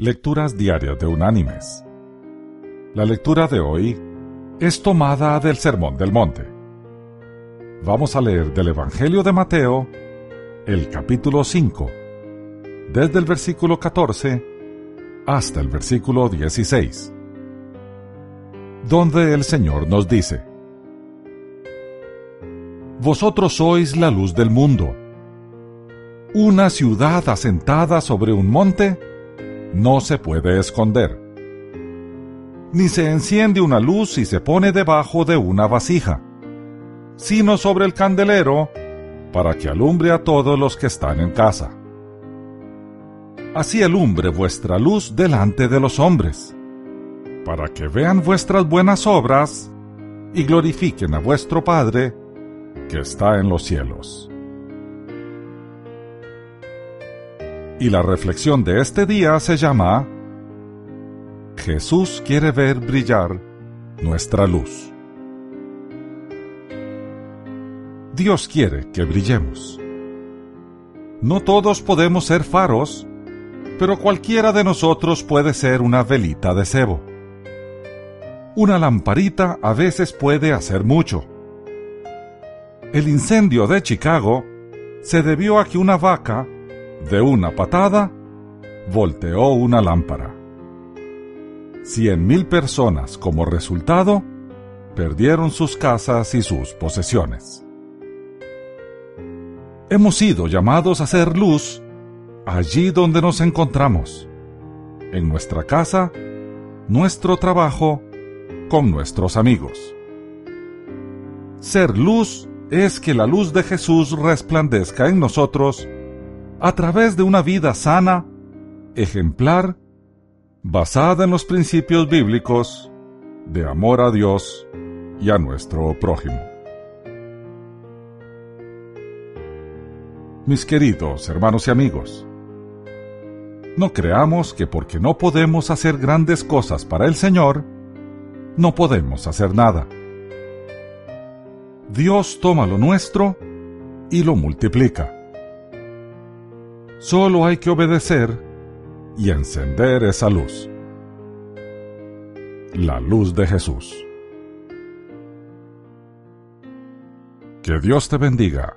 Lecturas Diarias de Unánimes. La lectura de hoy es tomada del Sermón del Monte. Vamos a leer del Evangelio de Mateo, el capítulo 5, desde el versículo 14 hasta el versículo 16, donde el Señor nos dice, Vosotros sois la luz del mundo. Una ciudad asentada sobre un monte no se puede esconder. Ni se enciende una luz y se pone debajo de una vasija, sino sobre el candelero para que alumbre a todos los que están en casa. Así alumbre vuestra luz delante de los hombres, para que vean vuestras buenas obras y glorifiquen a vuestro Padre que está en los cielos. Y la reflexión de este día se llama Jesús quiere ver brillar nuestra luz. Dios quiere que brillemos. No todos podemos ser faros, pero cualquiera de nosotros puede ser una velita de cebo. Una lamparita a veces puede hacer mucho. El incendio de Chicago se debió a que una vaca, de una patada, volteó una lámpara. Cien mil personas como resultado perdieron sus casas y sus posesiones. Hemos sido llamados a hacer luz allí donde nos encontramos, en nuestra casa, nuestro trabajo, con nuestros amigos. Ser luz es que la luz de Jesús resplandezca en nosotros a través de una vida sana, ejemplar, basada en los principios bíblicos de amor a Dios y a nuestro prójimo. Mis queridos hermanos y amigos, no creamos que porque no podemos hacer grandes cosas para el Señor, no podemos hacer nada. Dios toma lo nuestro y lo multiplica. Solo hay que obedecer y encender esa luz. La luz de Jesús. Que Dios te bendiga